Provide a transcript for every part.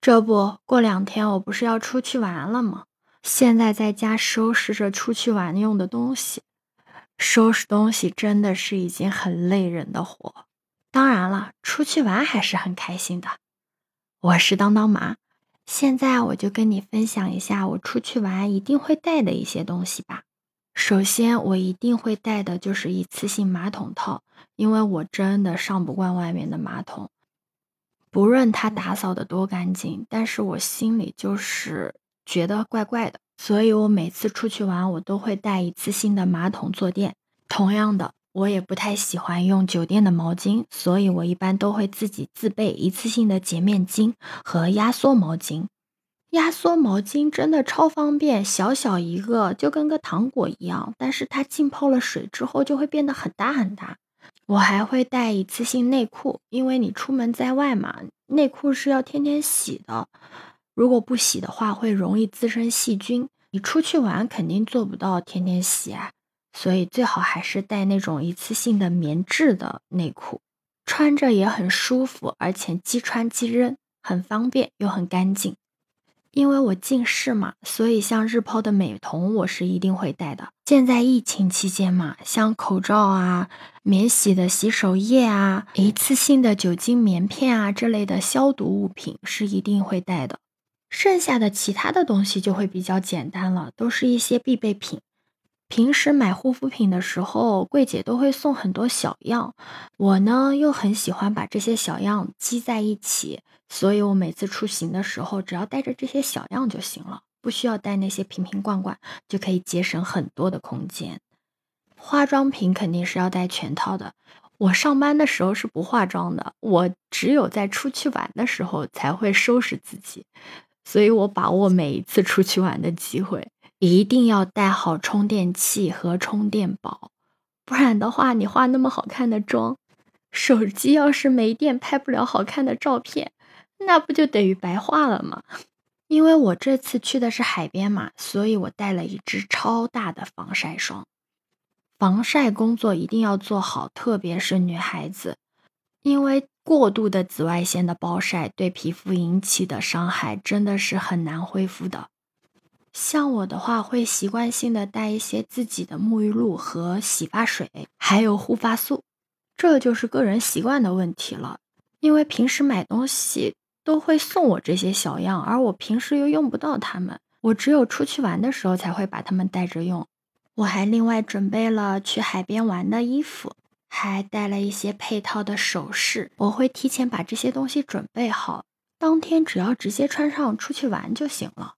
这不过两天我不是要出去玩了吗？现在在家收拾着出去玩用的东西，收拾东西真的是一件很累人的活。当然了，出去玩还是很开心的。我是当当妈，现在我就跟你分享一下我出去玩一定会带的一些东西吧。首先，我一定会带的就是一次性马桶套，因为我真的上不惯外面的马桶。不论它打扫的多干净，但是我心里就是觉得怪怪的，所以我每次出去玩，我都会带一次性的马桶坐垫。同样的，我也不太喜欢用酒店的毛巾，所以我一般都会自己自备一次性的洁面巾和压缩毛巾。压缩毛巾真的超方便，小小一个就跟个糖果一样，但是它浸泡了水之后就会变得很大很大。我还会带一次性内裤，因为你出门在外嘛，内裤是要天天洗的。如果不洗的话，会容易滋生细菌。你出去玩肯定做不到天天洗啊，所以最好还是带那种一次性的棉质的内裤，穿着也很舒服，而且即穿即扔，很方便又很干净。因为我近视嘛，所以像日抛的美瞳我是一定会戴的。现在疫情期间嘛，像口罩啊、免洗的洗手液啊、一次性的酒精棉片啊这类的消毒物品是一定会带的。剩下的其他的东西就会比较简单了，都是一些必备品。平时买护肤品的时候，柜姐都会送很多小样，我呢又很喜欢把这些小样积在一起，所以我每次出行的时候，只要带着这些小样就行了，不需要带那些瓶瓶罐罐，就可以节省很多的空间。化妆品肯定是要带全套的，我上班的时候是不化妆的，我只有在出去玩的时候才会收拾自己，所以我把握每一次出去玩的机会。一定要带好充电器和充电宝，不然的话，你化那么好看的妆，手机要是没电，拍不了好看的照片，那不就等于白化了吗？因为我这次去的是海边嘛，所以我带了一支超大的防晒霜。防晒工作一定要做好，特别是女孩子，因为过度的紫外线的暴晒对皮肤引起的伤害真的是很难恢复的。像我的话，会习惯性的带一些自己的沐浴露和洗发水，还有护发素，这就是个人习惯的问题了。因为平时买东西都会送我这些小样，而我平时又用不到它们，我只有出去玩的时候才会把它们带着用。我还另外准备了去海边玩的衣服，还带了一些配套的首饰，我会提前把这些东西准备好，当天只要直接穿上出去玩就行了。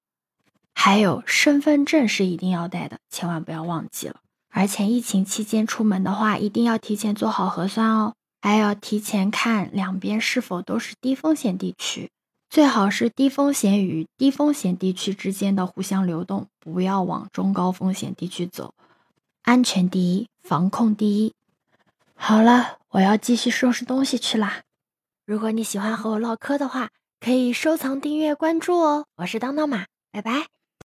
还有身份证是一定要带的，千万不要忘记了。而且疫情期间出门的话，一定要提前做好核酸哦，还要提前看两边是否都是低风险地区，最好是低风险与低风险地区之间的互相流动，不要往中高风险地区走。安全第一，防控第一。好了，我要继续收拾东西去啦。如果你喜欢和我唠嗑的话，可以收藏、订阅、关注哦。我是当当马，拜拜。